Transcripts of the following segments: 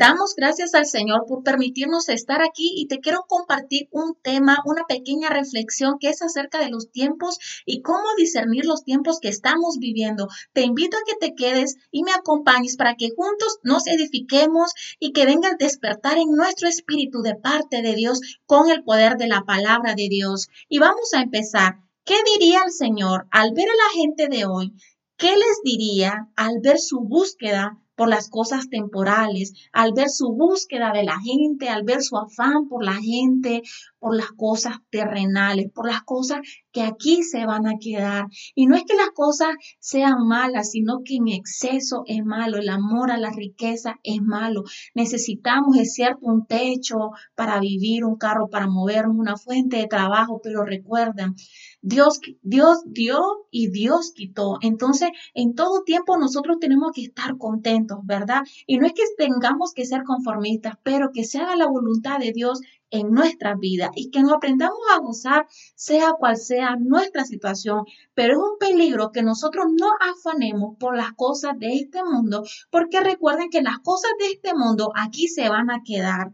Damos gracias al Señor por permitirnos estar aquí y te quiero compartir un tema, una pequeña reflexión que es acerca de los tiempos y cómo discernir los tiempos que estamos viviendo. Te invito a que te quedes y me acompañes para que juntos nos edifiquemos y que venga el despertar en nuestro espíritu de parte de Dios con el poder de la palabra de Dios. Y vamos a empezar. ¿Qué diría el Señor al ver a la gente de hoy? ¿Qué les diría al ver su búsqueda por las cosas temporales, al ver su búsqueda de la gente, al ver su afán por la gente, por las cosas terrenales, por las cosas que aquí se van a quedar. Y no es que las cosas sean malas, sino que en exceso es malo. El amor a la riqueza es malo. Necesitamos, es cierto, un techo para vivir, un carro para movernos, una fuente de trabajo, pero recuerden, Dios, Dios dio y Dios quitó. Entonces, en todo tiempo nosotros tenemos que estar contentos, ¿verdad? Y no es que tengamos que ser conformistas, pero que se haga la voluntad de Dios en nuestra vida y que nos aprendamos a gozar sea cual sea nuestra situación, pero es un peligro que nosotros no afanemos por las cosas de este mundo, porque recuerden que las cosas de este mundo aquí se van a quedar.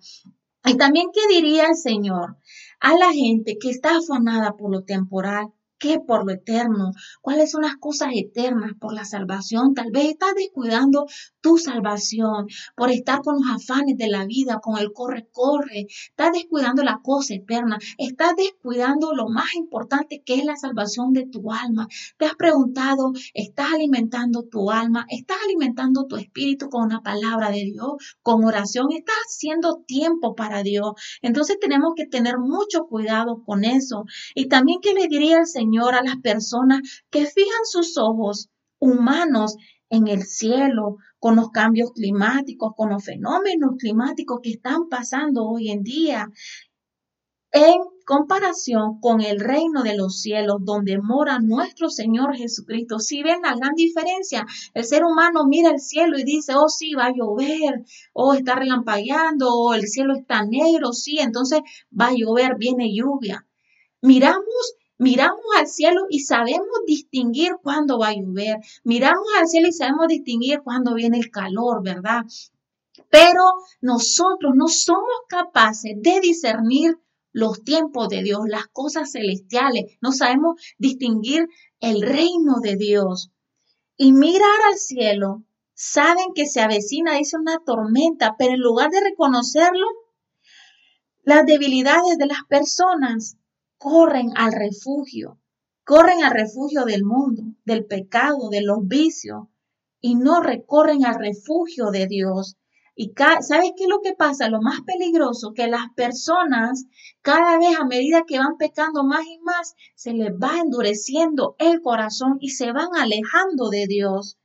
Y también, ¿qué diría el Señor a la gente que está afanada por lo temporal? Qué por lo eterno? ¿Cuáles son las cosas eternas por la salvación? Tal vez estás descuidando tu salvación por estar con los afanes de la vida, con el corre, corre. Estás descuidando la cosa eterna. Estás descuidando lo más importante que es la salvación de tu alma. Te has preguntado, ¿estás alimentando tu alma? ¿Estás alimentando tu espíritu con una palabra de Dios, con oración? ¿Estás haciendo tiempo para Dios? Entonces tenemos que tener mucho cuidado con eso. Y también, ¿qué le diría el Señor? A las personas que fijan sus ojos humanos en el cielo, con los cambios climáticos, con los fenómenos climáticos que están pasando hoy en día, en comparación con el reino de los cielos donde mora nuestro Señor Jesucristo. Si ven la gran diferencia, el ser humano mira el cielo y dice, oh sí, va a llover, oh, está relampagueando, oh, el cielo está negro, sí, entonces va a llover, viene lluvia. Miramos Miramos al cielo y sabemos distinguir cuándo va a llover. Miramos al cielo y sabemos distinguir cuándo viene el calor, ¿verdad? Pero nosotros no somos capaces de discernir los tiempos de Dios, las cosas celestiales. No sabemos distinguir el reino de Dios. Y mirar al cielo, saben que se avecina, dice una tormenta, pero en lugar de reconocerlo, las debilidades de las personas, corren al refugio, corren al refugio del mundo, del pecado, de los vicios, y no recorren al refugio de Dios. Y ¿sabes qué es lo que pasa? Lo más peligroso, que las personas cada vez a medida que van pecando más y más, se les va endureciendo el corazón y se van alejando de Dios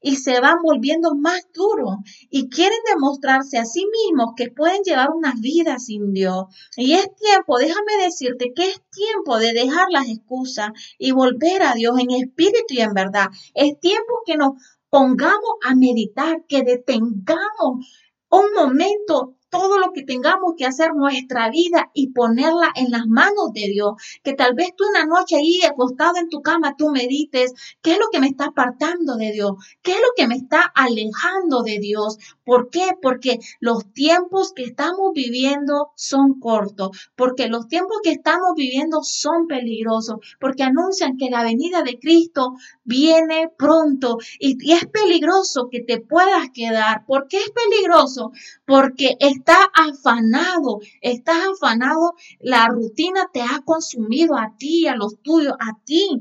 y se van volviendo más duros y quieren demostrarse a sí mismos que pueden llevar una vida sin Dios. Y es tiempo, déjame decirte que es tiempo de dejar las excusas y volver a Dios en espíritu y en verdad. Es tiempo que nos pongamos a meditar, que detengamos un momento todo lo que tengamos que hacer nuestra vida y ponerla en las manos de Dios. Que tal vez tú una noche ahí acostado en tu cama tú medites, ¿qué es lo que me está apartando de Dios? ¿Qué es lo que me está alejando de Dios? ¿Por qué? Porque los tiempos que estamos viviendo son cortos, porque los tiempos que estamos viviendo son peligrosos, porque anuncian que la venida de Cristo viene pronto y, es peligroso que te puedas quedar. ¿Por qué es peligroso? Porque estás afanado, estás afanado, la rutina te ha consumido a ti, a los tuyos, a ti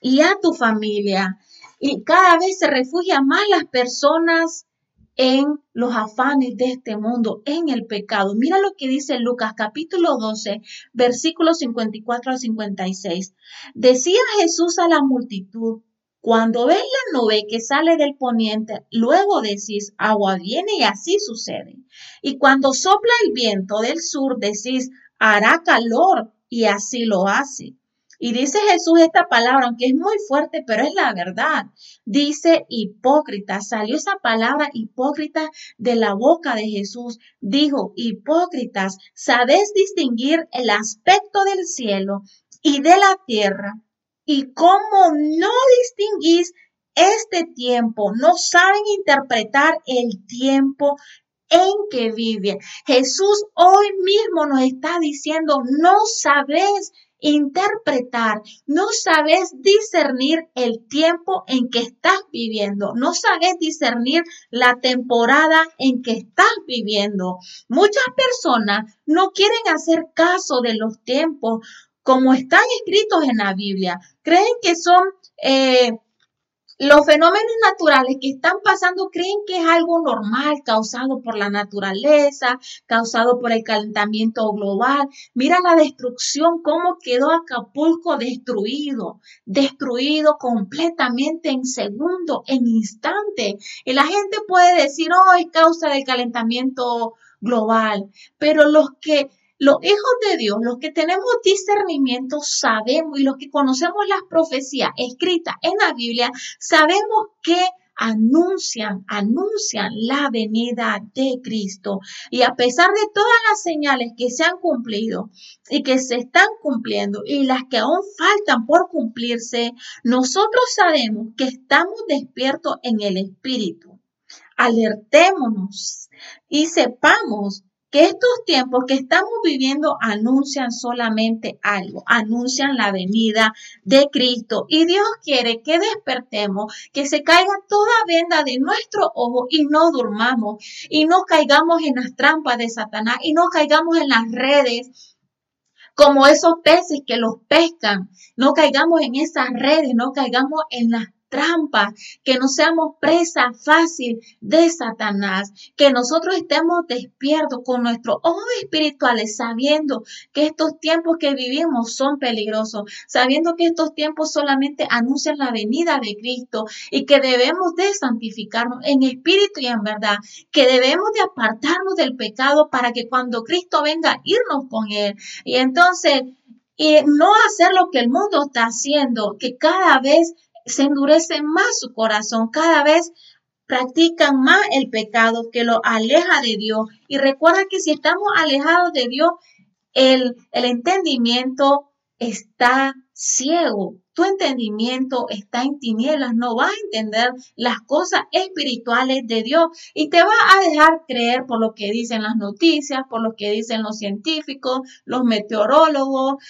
y a tu familia. Y cada vez se refugian más las personas en los afanes de este mundo, en el pecado. Mira lo que dice Lucas capítulo 12, versículos 54 al 56. Decía Jesús a la multitud, cuando ves la nube que sale del poniente, luego decís, agua viene y así sucede. Y cuando sopla el viento del sur, decís, hará calor y así lo hace. Y dice Jesús esta palabra, aunque es muy fuerte, pero es la verdad. Dice hipócrita. Salió esa palabra hipócrita de la boca de Jesús. Dijo, hipócritas, ¿sabéis distinguir el aspecto del cielo y de la tierra? Y cómo no distinguís este tiempo, no saben interpretar el tiempo en que vive. Jesús hoy mismo nos está diciendo, no sabes interpretar, no sabes discernir el tiempo en que estás viviendo, no sabes discernir la temporada en que estás viviendo. Muchas personas no quieren hacer caso de los tiempos como están escritos en la Biblia. Creen que son... Eh, los fenómenos naturales que están pasando creen que es algo normal, causado por la naturaleza, causado por el calentamiento global. Mira la destrucción, cómo quedó Acapulco destruido, destruido completamente en segundo, en instante. Y la gente puede decir, oh, es causa del calentamiento global, pero los que los hijos de Dios, los que tenemos discernimiento, sabemos y los que conocemos las profecías escritas en la Biblia, sabemos que anuncian, anuncian la venida de Cristo. Y a pesar de todas las señales que se han cumplido y que se están cumpliendo y las que aún faltan por cumplirse, nosotros sabemos que estamos despiertos en el Espíritu. Alertémonos y sepamos que estos tiempos que estamos viviendo anuncian solamente algo, anuncian la venida de Cristo. Y Dios quiere que despertemos, que se caiga toda venda de nuestro ojo y no durmamos y no caigamos en las trampas de Satanás y no caigamos en las redes como esos peces que los pescan. No caigamos en esas redes, no caigamos en las trampa, que no seamos presa fácil de Satanás, que nosotros estemos despiertos con nuestros ojos espirituales, sabiendo que estos tiempos que vivimos son peligrosos, sabiendo que estos tiempos solamente anuncian la venida de Cristo y que debemos de santificarnos en espíritu y en verdad, que debemos de apartarnos del pecado para que cuando Cristo venga, irnos con Él. Y entonces, y no hacer lo que el mundo está haciendo, que cada vez se endurece más su corazón, cada vez practican más el pecado que lo aleja de Dios. Y recuerda que si estamos alejados de Dios, el, el entendimiento está ciego. Tu entendimiento está en tinieblas, no vas a entender las cosas espirituales de Dios y te va a dejar creer por lo que dicen las noticias, por lo que dicen los científicos, los meteorólogos,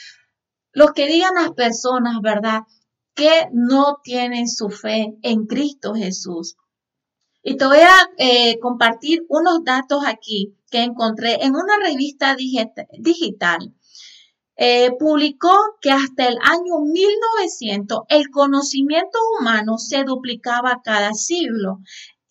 los que digan las personas, ¿verdad? Que no tienen su fe en Cristo Jesús. Y te voy a eh, compartir unos datos aquí que encontré en una revista digital. Eh, publicó que hasta el año 1900 el conocimiento humano se duplicaba cada siglo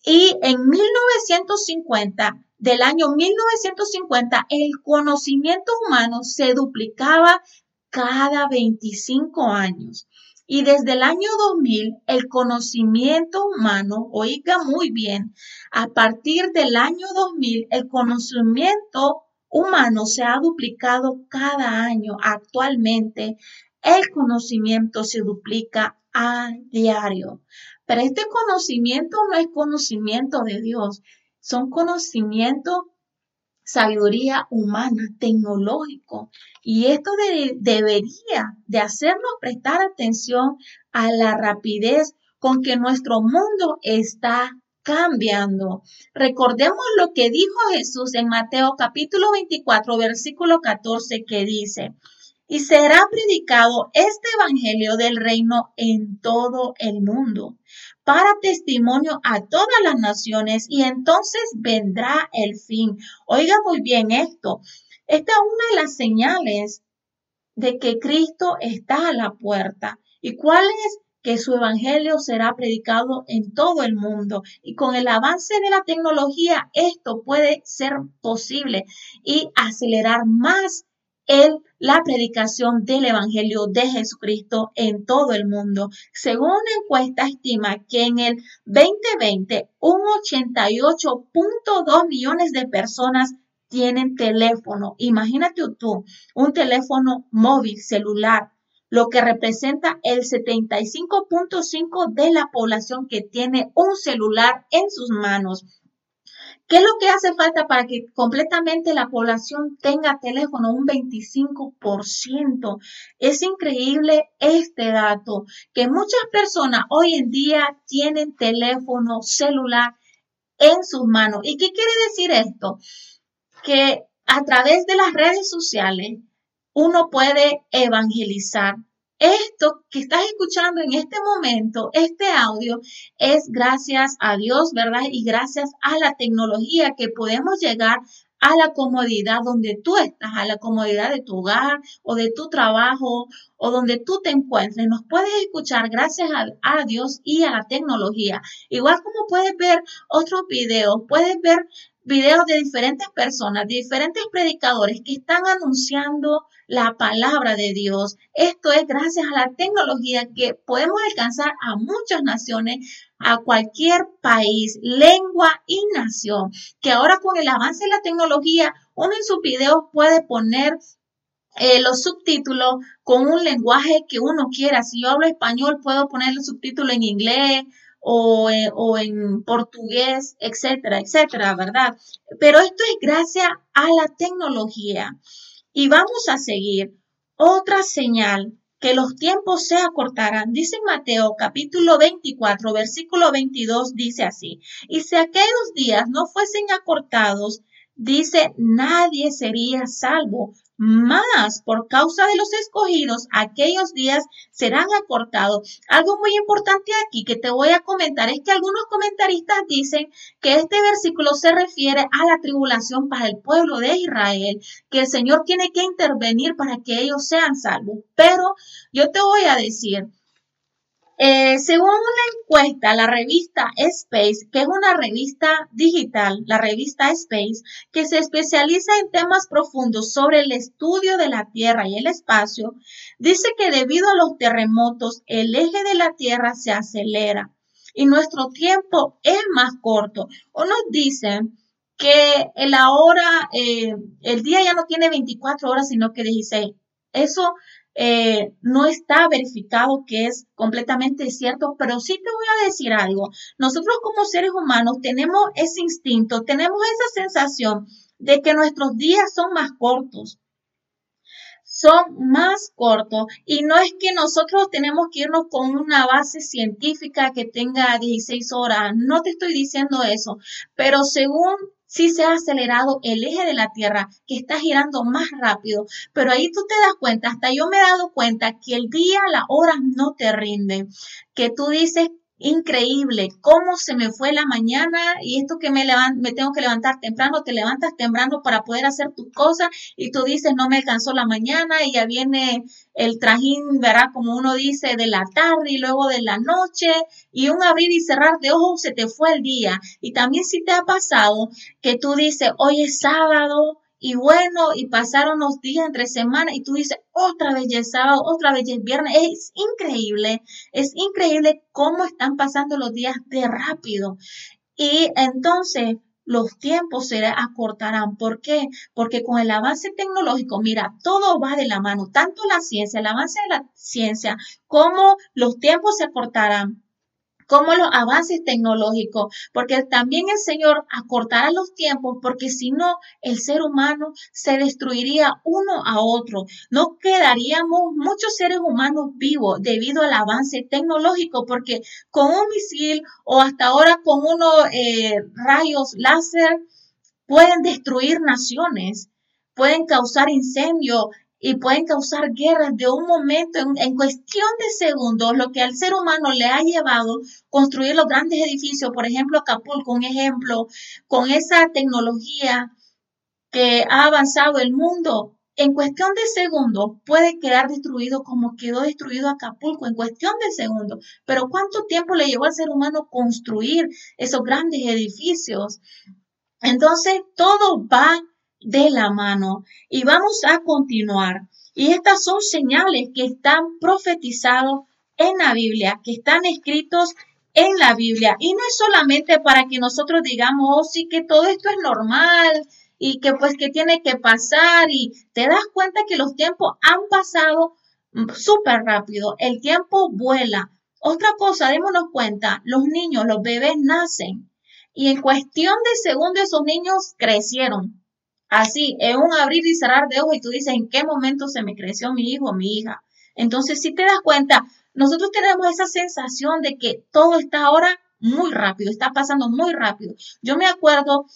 y en 1950, del año 1950, el conocimiento humano se duplicaba cada 25 años. Y desde el año 2000, el conocimiento humano, oiga muy bien, a partir del año 2000, el conocimiento humano se ha duplicado cada año. Actualmente, el conocimiento se duplica a diario. Pero este conocimiento no es conocimiento de Dios, son conocimientos sabiduría humana, tecnológico. Y esto debería de hacernos prestar atención a la rapidez con que nuestro mundo está cambiando. Recordemos lo que dijo Jesús en Mateo capítulo 24, versículo 14, que dice, y será predicado este Evangelio del reino en todo el mundo para testimonio a todas las naciones y entonces vendrá el fin. Oiga muy bien esto. Esta es una de las señales de que Cristo está a la puerta. ¿Y cuál es? Que su evangelio será predicado en todo el mundo. Y con el avance de la tecnología, esto puede ser posible y acelerar más el, la predicación del Evangelio de Jesucristo en todo el mundo. Según una encuesta estima que en el 2020 un 88.2 millones de personas tienen teléfono. Imagínate tú, un teléfono móvil celular, lo que representa el 75.5 de la población que tiene un celular en sus manos. ¿Qué es lo que hace falta para que completamente la población tenga teléfono? Un 25%. Es increíble este dato, que muchas personas hoy en día tienen teléfono celular en sus manos. ¿Y qué quiere decir esto? Que a través de las redes sociales uno puede evangelizar. Esto que estás escuchando en este momento, este audio, es gracias a Dios, ¿verdad? Y gracias a la tecnología que podemos llegar a la comodidad donde tú estás, a la comodidad de tu hogar o de tu trabajo o donde tú te encuentres. Nos puedes escuchar gracias a, Dios y a la tecnología. Igual como puedes ver otros videos, puedes ver videos de diferentes personas, de diferentes predicadores que están anunciando la palabra de Dios. Esto es gracias a la tecnología que podemos alcanzar a muchas naciones, a cualquier país, lengua y nación, que ahora con el avance de la tecnología, uno en sus videos puede poner eh, los subtítulos con un lenguaje que uno quiera. Si yo hablo español, puedo poner el subtítulo en inglés o, eh, o, en portugués, etcétera, etcétera, ¿verdad? Pero esto es gracias a la tecnología. Y vamos a seguir otra señal que los tiempos se acortarán. Dice Mateo capítulo 24, versículo 22, dice así, y si aquellos días no fuesen acortados, dice, nadie sería salvo, más por causa de los escogidos, aquellos días serán acortados. Algo muy importante aquí que te voy a comentar es que algunos comentaristas dicen que este versículo se refiere a la tribulación para el pueblo de Israel, que el Señor tiene que intervenir para que ellos sean salvos. Pero yo te voy a decir, eh, según una encuesta, la revista Space, que es una revista digital, la revista Space, que se especializa en temas profundos sobre el estudio de la Tierra y el espacio, dice que debido a los terremotos, el eje de la Tierra se acelera y nuestro tiempo es más corto. O nos dicen que la hora, eh, el día ya no tiene 24 horas, sino que 16. Eso eh, no está verificado que es completamente cierto, pero sí te voy a decir algo. Nosotros como seres humanos tenemos ese instinto, tenemos esa sensación de que nuestros días son más cortos son más cortos y no es que nosotros tenemos que irnos con una base científica que tenga 16 horas, no te estoy diciendo eso, pero según si se ha acelerado el eje de la Tierra, que está girando más rápido, pero ahí tú te das cuenta, hasta yo me he dado cuenta que el día, la hora no te rinden, que tú dices, increíble cómo se me fue la mañana y esto que me, me tengo que levantar temprano, te levantas temprano para poder hacer tus cosas y tú dices no me alcanzó la mañana y ya viene el trajín, ¿verdad? Como uno dice, de la tarde y luego de la noche y un abrir y cerrar de ojos se te fue el día. Y también si te ha pasado que tú dices hoy es sábado, y bueno, y pasaron los días entre semanas y tú dices, otra vez ya es sábado, otra vez ya es viernes. Es increíble, es increíble cómo están pasando los días de rápido. Y entonces los tiempos se acortarán. ¿Por qué? Porque con el avance tecnológico, mira, todo va de la mano, tanto la ciencia, el avance de la ciencia, como los tiempos se acortarán como los avances tecnológicos, porque también el Señor acortará los tiempos, porque si no, el ser humano se destruiría uno a otro. No quedaríamos muchos seres humanos vivos debido al avance tecnológico, porque con un misil o hasta ahora con unos eh, rayos láser pueden destruir naciones, pueden causar incendios, y pueden causar guerras de un momento, en, cuestión de segundos, lo que al ser humano le ha llevado construir los grandes edificios, por ejemplo, Acapulco, un ejemplo, con esa tecnología que ha avanzado el mundo, en cuestión de segundos puede quedar destruido como quedó destruido Acapulco, en cuestión de segundos. Pero ¿cuánto tiempo le llevó al ser humano construir esos grandes edificios? Entonces, todo va de la mano. Y vamos a continuar. Y estas son señales que están profetizados en la Biblia, que están escritos en la Biblia. Y no es solamente para que nosotros digamos, oh, sí que todo esto es normal y que pues que tiene que pasar y te das cuenta que los tiempos han pasado súper rápido. El tiempo vuela. Otra cosa, démonos cuenta, los niños, los bebés nacen y en cuestión de segundos esos niños crecieron. Así, en un abrir y cerrar de ojos y tú dices, ¿en qué momento se me creció mi hijo o mi hija? Entonces, si te das cuenta, nosotros tenemos esa sensación de que todo está ahora muy rápido, está pasando muy rápido. Yo me acuerdo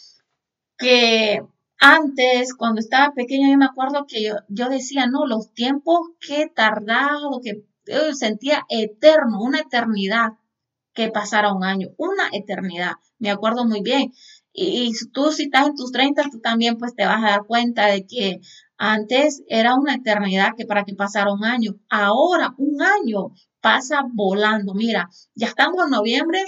que antes, cuando estaba pequeña, yo me acuerdo que yo, decía, no, los tiempos que tardado, que yo sentía eterno, una eternidad que pasara un año, una eternidad, me acuerdo muy bien. Y, tú si estás en tus 30, tú también pues te vas a dar cuenta de que antes era una eternidad que para que pasara un año. Ahora un año pasa volando. Mira, ya estamos en noviembre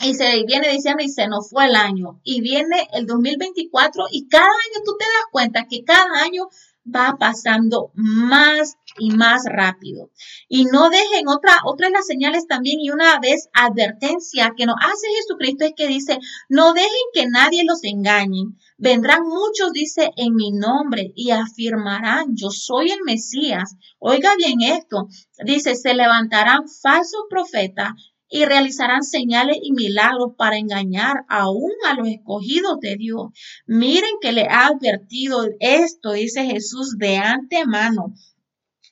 y se viene diciembre y se nos fue el año. Y viene el 2024 y cada año tú te das cuenta que cada año va pasando más y más rápido. Y no dejen otra, otra de las señales también y una vez advertencia que nos hace Jesucristo es que dice, no dejen que nadie los engañe. Vendrán muchos, dice, en mi nombre y afirmarán, yo soy el Mesías. Oiga bien esto, dice, se levantarán falsos profetas y realizarán señales y milagros para engañar aún a los escogidos de Dios. Miren que le ha advertido esto, dice Jesús de antemano.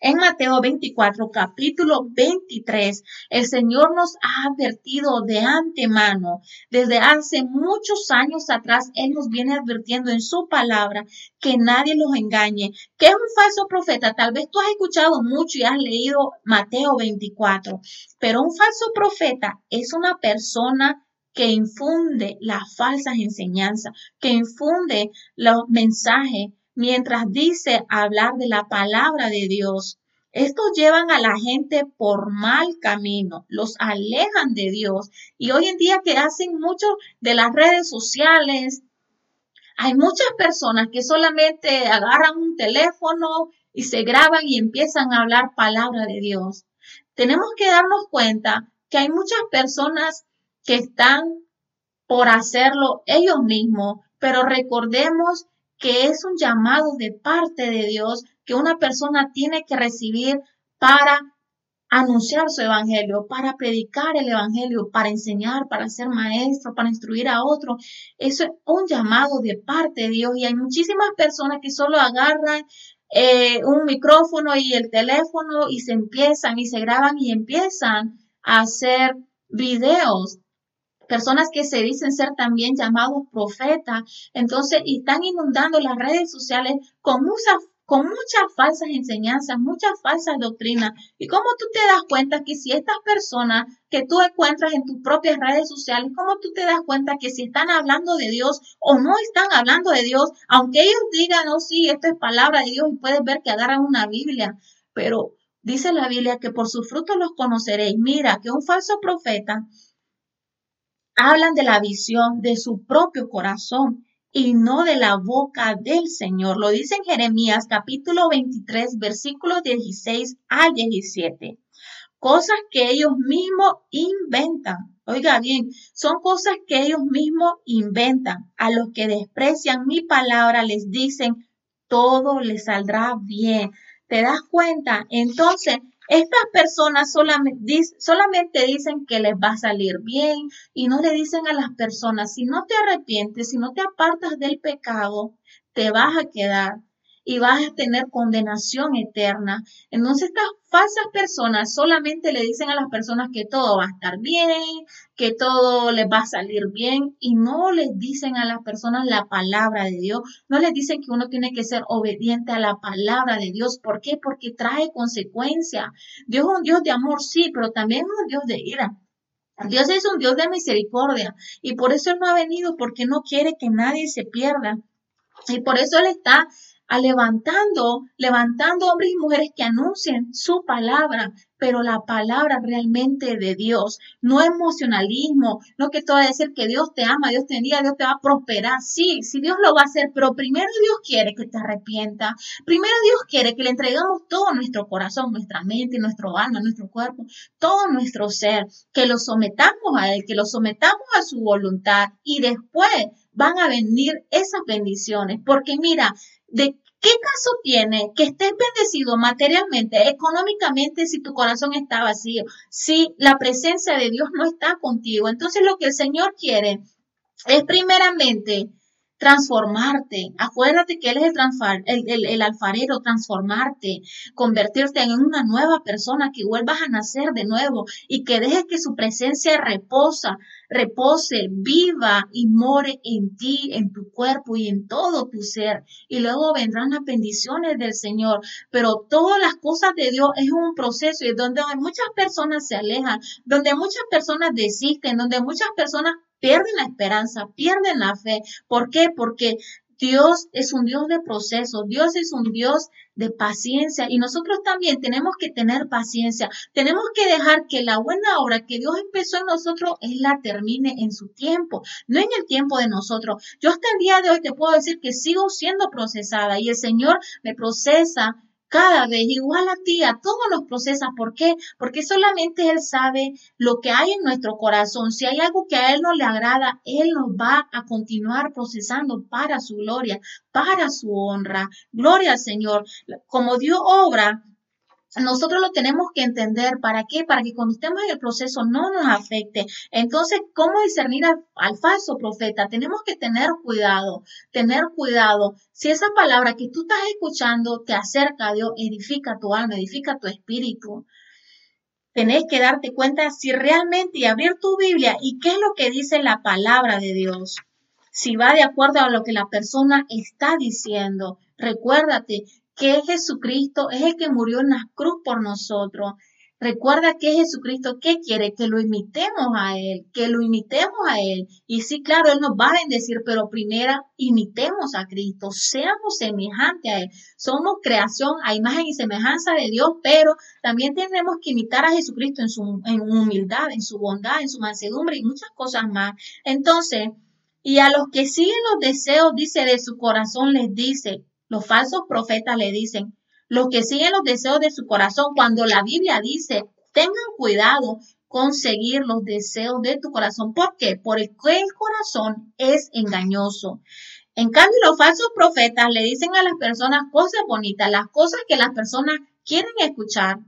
En Mateo 24, capítulo 23, el Señor nos ha advertido de antemano. Desde hace muchos años atrás, Él nos viene advirtiendo en su palabra que nadie los engañe. que es un falso profeta? Tal vez tú has escuchado mucho y has leído Mateo 24, pero un falso profeta es una persona que infunde las falsas enseñanzas, que infunde los mensajes mientras dice hablar de la palabra de Dios. Estos llevan a la gente por mal camino, los alejan de Dios. Y hoy en día que hacen mucho de las redes sociales, hay muchas personas que solamente agarran un teléfono y se graban y empiezan a hablar palabra de Dios. Tenemos que darnos cuenta que hay muchas personas que están por hacerlo ellos mismos, pero recordemos que es un llamado de parte de Dios que una persona tiene que recibir para anunciar su evangelio, para predicar el evangelio, para enseñar, para ser maestro, para instruir a otro. Eso es un llamado de parte de Dios y hay muchísimas personas que solo agarran eh, un micrófono y el teléfono y se empiezan y se graban y empiezan a hacer videos personas que se dicen ser también llamados profetas, entonces y están inundando las redes sociales con muchas con muchas falsas enseñanzas, muchas falsas doctrinas. Y cómo tú te das cuenta que si estas personas que tú encuentras en tus propias redes sociales, cómo tú te das cuenta que si están hablando de Dios o no están hablando de Dios, aunque ellos digan, oh sí, esto es palabra de Dios y puedes ver que agarran una Biblia, pero dice la Biblia que por sus frutos los conoceréis. Mira, que un falso profeta hablan de la visión de su propio corazón y no de la boca del Señor. Lo dice en Jeremías capítulo 23, versículos 16 al 17. Cosas que ellos mismos inventan. Oiga bien, son cosas que ellos mismos inventan. A los que desprecian mi palabra les dicen, todo les saldrá bien. ¿Te das cuenta? Entonces, estas personas solamente, dicen que les va a salir bien y no le dicen a las personas, si no te arrepientes, si no te apartas del pecado, te vas a quedar y vas a tener condenación eterna. Entonces estas falsas personas solamente le dicen a las personas que todo va a estar bien, que todo les va a salir bien y no les dicen a las personas la palabra de Dios, no les dicen que uno tiene que ser obediente a la palabra de Dios. ¿Por qué? Porque trae consecuencia. Dios es un Dios de amor, sí, pero también es un Dios de ira. Dios es un Dios de misericordia y por eso Él no ha venido porque no quiere que nadie se pierda. Y por eso Él está a levantando, levantando hombres y mujeres que anuncien su palabra, pero la palabra realmente de Dios, no emocionalismo, no que todo va a decir que Dios te ama, Dios te bendiga, Dios te va a prosperar. Sí, sí Dios lo va a hacer, pero primero Dios quiere que te arrepienta. Primero Dios quiere que le entregamos todo nuestro corazón, nuestra mente, nuestro alma, nuestro cuerpo, todo nuestro ser, que lo sometamos a Él, que lo sometamos a su voluntad y después van a venir esas bendiciones. Porque mira, ¿de qué caso tiene que estés bendecido materialmente, económicamente, si tu corazón está vacío, si la presencia de Dios no está contigo? Entonces lo que el Señor quiere es primeramente transformarte. Acuérdate que Él es el, el, alfarero, transformarte, convertirte en una nueva persona, que vuelvas a nacer de nuevo y que dejes que su presencia reposa, repose, viva y more en ti, en tu cuerpo y en todo tu ser. Y luego vendrán las bendiciones del Señor. Pero todas las cosas de Dios es un proceso y donde muchas personas se alejan, donde muchas personas desisten, donde muchas personas pierden la esperanza, pierden la fe. ¿Por qué? Porque Dios es un Dios de proceso, Dios es un Dios de paciencia y nosotros también tenemos que tener paciencia. Tenemos que dejar que la buena obra que Dios empezó en nosotros, Él la termine en su tiempo, no en el tiempo de nosotros. Yo hasta el día de hoy te puedo decir que sigo siendo procesada y el Señor me procesa cada vez igual a ti, a todos los procesas. ¿Por qué? Porque solamente Él sabe lo que hay en nuestro corazón. Si hay algo que a Él no le agrada, Él nos va a continuar procesando para su gloria, para su honra. Gloria al Señor. Como Dios obra nosotros lo tenemos que entender. ¿Para qué? Para que cuando estemos en el proceso no nos afecte. Entonces, ¿cómo discernir al, falso profeta? Tenemos que tener cuidado, tener cuidado. Si esa palabra que tú estás escuchando te acerca a Dios, edifica tu alma, edifica tu espíritu. Tenés que darte cuenta si realmente y abrir tu Biblia y qué es lo que dice la palabra de Dios. Si va de acuerdo a lo que la persona está diciendo. Recuérdate que Jesucristo es el que murió en la cruz por nosotros. Recuerda que Jesucristo, ¿qué quiere? Que lo imitemos a Él, que lo imitemos a Él. Y sí, claro, Él nos va a bendecir, pero primero imitemos a Cristo, seamos semejantes a Él. Somos creación a imagen y semejanza de Dios, pero también tenemos que imitar a Jesucristo en su en humildad, en su bondad, en su mansedumbre y muchas cosas más. Entonces, y a los que siguen los deseos, dice, de su corazón, les dice, los falsos profetas le dicen, los que siguen los deseos de su corazón, cuando la Biblia dice, tengan cuidado con seguir los deseos de tu corazón. ¿Por qué? Porque el corazón es engañoso. En cambio, los falsos profetas le dicen a las personas cosas bonitas, las cosas que las personas quieren escuchar.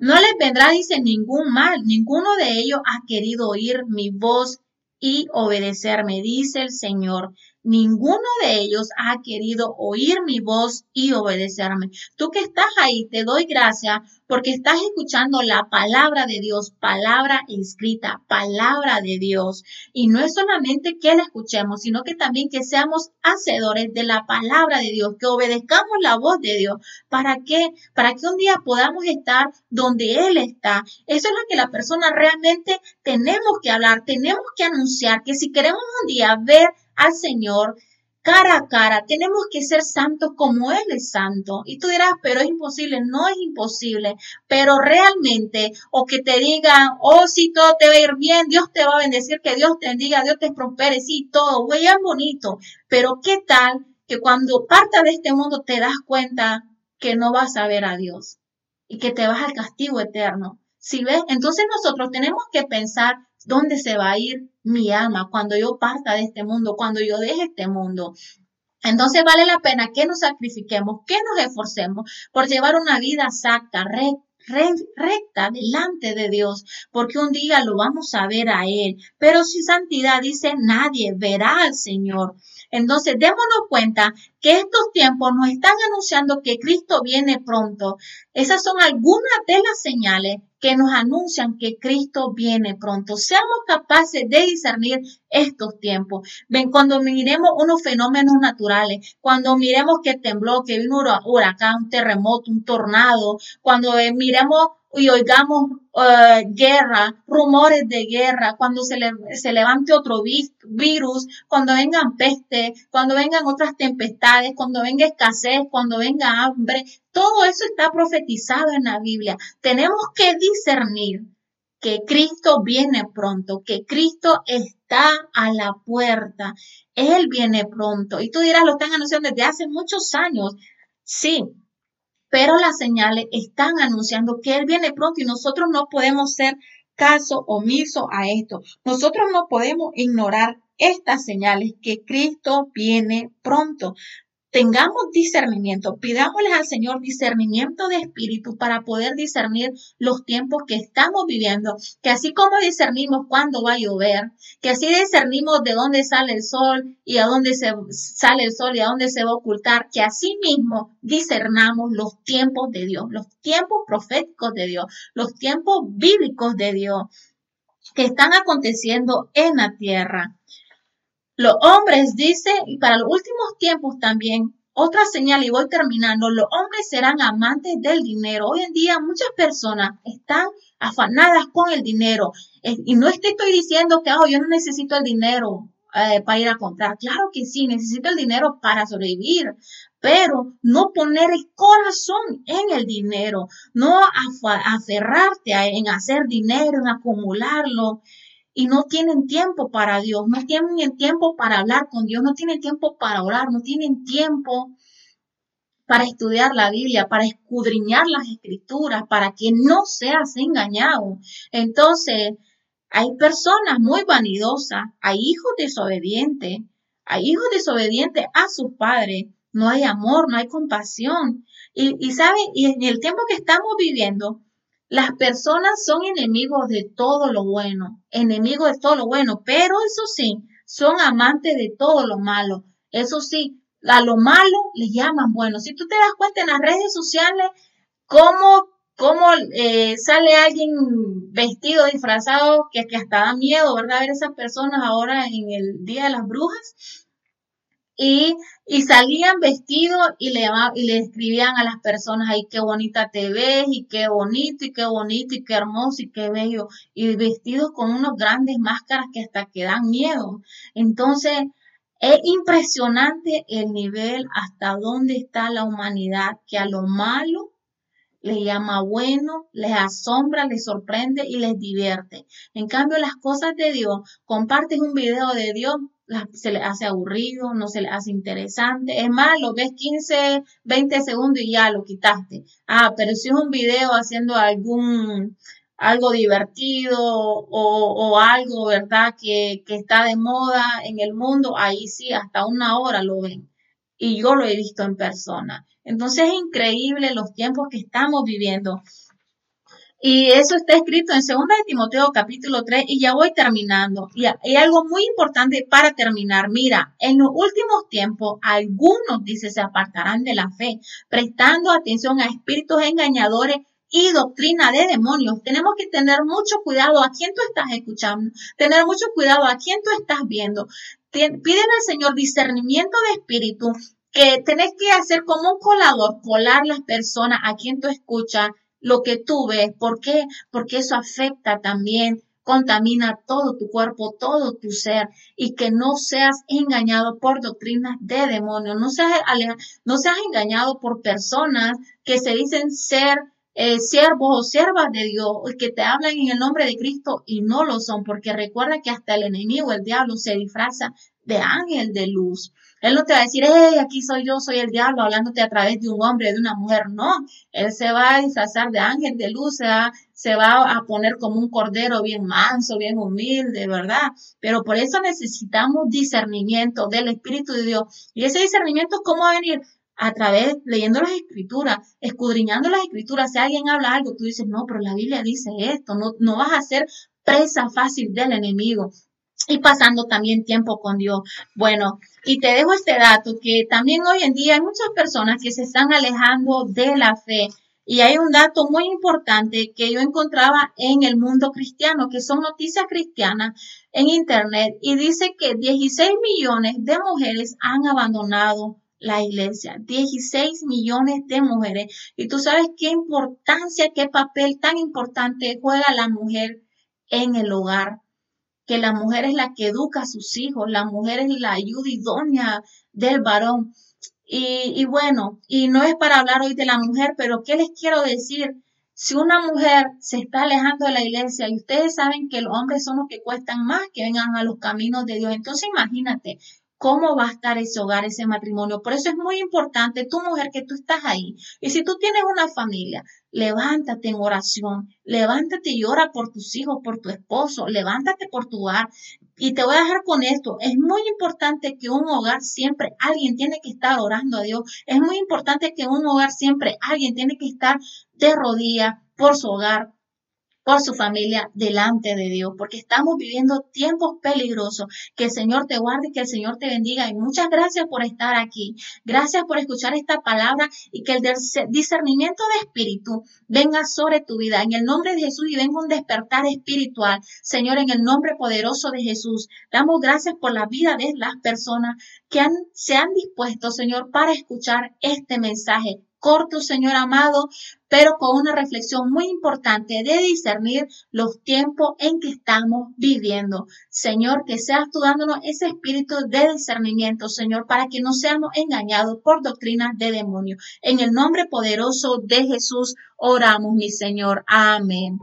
No les vendrá, dice, ningún mal. Ninguno de ellos ha querido oír mi voz y obedecerme, dice el Señor. Ninguno de ellos ha querido oír mi voz y obedecerme. Tú que estás ahí, te doy gracias porque estás escuchando la palabra de Dios, palabra escrita, palabra de Dios. Y no es solamente que la escuchemos, sino que también que seamos hacedores de la palabra de Dios, que obedezcamos la voz de Dios. ¿Para qué? Para que un día podamos estar donde Él está. Eso es lo que la persona realmente tenemos que hablar, tenemos que anunciar, que si queremos un día ver al Señor cara a cara. Tenemos que ser santos como Él es santo. Y tú dirás, pero es imposible. No es imposible. Pero realmente, o que te digan, oh, sí, todo te va a ir bien, Dios te va a bendecir, que Dios te bendiga, Dios te prospere, sí, todo, güey, es bonito. Pero ¿qué tal que cuando partas de este mundo te das cuenta que no vas a ver a Dios y que te vas al castigo eterno? Si ves, entonces nosotros tenemos que pensar dónde se va a ir mi alma cuando yo parta de este mundo, cuando yo deje este mundo. Entonces vale la pena que nos sacrifiquemos, que nos esforcemos por llevar una vida sacra, recta delante de Dios, porque un día lo vamos a ver a Él. Pero sin santidad dice nadie verá al Señor. Entonces, démonos cuenta que estos tiempos nos están anunciando que Cristo viene pronto. Esas son algunas de las señales que nos anuncian que Cristo viene pronto. Seamos capaces de discernir estos tiempos. Ven, cuando miremos unos fenómenos naturales, cuando miremos que tembló, que vino un huracán, un terremoto, un tornado, cuando eh, miremos y oigamos eh, guerra, rumores de guerra, cuando se, se levante otro virus, cuando vengan peste, cuando vengan otras tempestades, cuando venga escasez, cuando venga hambre, todo eso está profetizado en la Biblia. Tenemos que discernir que Cristo viene pronto, que Cristo está a la puerta. Él viene pronto. Y tú dirás, lo están anunciando desde hace muchos años. Sí, pero las señales están anunciando que Él viene pronto y nosotros no podemos ser caso omiso a esto. Nosotros no podemos ignorar estas señales que Cristo viene pronto. Tengamos discernimiento, pidámosle al Señor discernimiento de espíritu para poder discernir los tiempos que estamos viviendo, que así como discernimos cuándo va a llover, que así discernimos de dónde sale el sol y a dónde se sale el sol y a dónde se va a ocultar, que así mismo discernamos los tiempos de Dios, los tiempos proféticos de Dios, los tiempos bíblicos de Dios que están aconteciendo en la tierra. Los hombres, dice, y para los últimos tiempos también, otra señal, y voy terminando, los hombres serán amantes del dinero. Hoy en día muchas personas están afanadas con el dinero. Y no estoy diciendo que oh, yo no necesito el dinero eh, para ir a comprar. Claro que sí, necesito el dinero para sobrevivir, pero no poner el corazón en el dinero, no aferrarte en hacer dinero, en acumularlo y no tienen tiempo para Dios, no tienen tiempo para hablar con Dios, no tienen tiempo para orar, no tienen tiempo para estudiar la Biblia, para escudriñar las escrituras, para que no seas engañado. Entonces, hay personas muy vanidosas, hay hijos desobedientes, hay hijos desobedientes a sus padres, no hay amor, no hay compasión. Y, y sabe, y en el tiempo que estamos viviendo, las personas son enemigos de todo lo bueno, enemigos de todo lo bueno, pero eso sí, son amantes de todo lo malo. Eso sí, a lo malo le llaman bueno. Si tú te das cuenta en las redes sociales, cómo, cómo eh, sale alguien vestido, disfrazado, que, que hasta da miedo, ¿verdad? Ver esas personas ahora en el Día de las Brujas y, y salían vestidos y le, y le escribían a las personas, ay, qué bonita te ves, y qué bonito, y qué bonito, y qué hermoso, y qué bello, y vestidos con unos grandes máscaras que hasta que dan miedo. Entonces, es impresionante el nivel hasta dónde está la humanidad, que a lo malo le llama bueno, les asombra, les sorprende y les divierte. En cambio, las cosas de Dios, compartes un video de Dios, se le hace aburrido, no se le hace interesante. Es más, lo ves 15, 20 segundos y ya lo quitaste. Ah, pero si es un video haciendo algún, algo divertido o, algo, ¿verdad? Que, que está de moda en el mundo, ahí sí, hasta una hora lo ven. Y yo lo he visto en persona. Entonces es increíble los tiempos que estamos viviendo. Y eso está escrito en 2 de Timoteo capítulo 3 y ya voy terminando. Y hay algo muy importante para terminar. Mira, en los últimos tiempos algunos, dice, se apartarán de la fe, prestando atención a espíritus engañadores y doctrina de demonios. Tenemos que tener mucho cuidado a quién tú estás escuchando, tener mucho cuidado a quién tú estás viendo. Piden al Señor discernimiento de espíritu, que tenés que hacer como un colador, colar las personas a quien tú escuchas lo que tú ves. ¿Por qué? Porque eso afecta también, contamina todo tu cuerpo, todo tu ser y que no seas engañado por doctrinas de demonios, no seas, no seas engañado por personas que se dicen ser eh, siervos o siervas de Dios que te hablan en el nombre de Cristo y no lo son, porque recuerda que hasta el enemigo, el diablo, se disfraza de ángel de luz. Él no te va a decir, hey, aquí soy yo, soy el diablo, hablándote a través de un hombre, de una mujer. No, él se va a disfrazar de ángel de luz, se va, se va a poner como un cordero bien manso, bien humilde, ¿verdad? Pero por eso necesitamos discernimiento del Espíritu de Dios. Y ese discernimiento, ¿cómo va a venir? a través, leyendo las escrituras, escudriñando las escrituras, si alguien habla algo, tú dices, no, pero la Biblia dice esto, no, no vas a ser presa fácil del enemigo y pasando también tiempo con Dios. Bueno, y te dejo este dato que también hoy en día hay muchas personas que se están alejando de la fe. Y hay un dato muy importante que yo encontraba en el mundo cristiano, que son noticias cristianas en Internet, y dice que 16 millones de mujeres han abandonado la iglesia. 16 millones de mujeres. Y tú sabes qué importancia, qué papel tan importante juega la mujer en el hogar que la mujer es la que educa a sus hijos, la mujer es la ayuda idónea del varón. Y, y, bueno, y no es para hablar hoy de la mujer, pero ¿qué les quiero decir? Si una mujer se está alejando de la iglesia y ustedes saben que los hombres son los que cuestan más que vengan a los caminos de Dios, entonces imagínate cómo va a estar ese hogar, ese matrimonio. Por eso es muy importante, tu mujer, que tú estás ahí. Y si tú tienes una familia, levántate en oración, levántate y ora por tus hijos, por tu esposo, levántate por tu hogar. Y te voy a dejar con esto, es muy importante que un hogar siempre, alguien tiene que estar orando a Dios, es muy importante que un hogar siempre, alguien tiene que estar de rodillas por su hogar, por su familia delante de Dios, porque estamos viviendo tiempos peligrosos. Que el Señor te guarde que el Señor te bendiga. Y muchas gracias por estar aquí. Gracias por escuchar esta palabra y que el discernimiento de espíritu venga sobre tu vida. En el nombre de Jesús y venga un despertar espiritual. Señor, en el nombre poderoso de Jesús, damos gracias por la vida de las personas que han, se han dispuesto, Señor, para escuchar este mensaje corto, Señor amado, pero con una reflexión muy importante de discernir los tiempos en que estamos viviendo. Señor, que seas tú dándonos ese espíritu de discernimiento, Señor, para que no seamos engañados por doctrinas de demonio. En el nombre poderoso de Jesús oramos, mi Señor. Amén.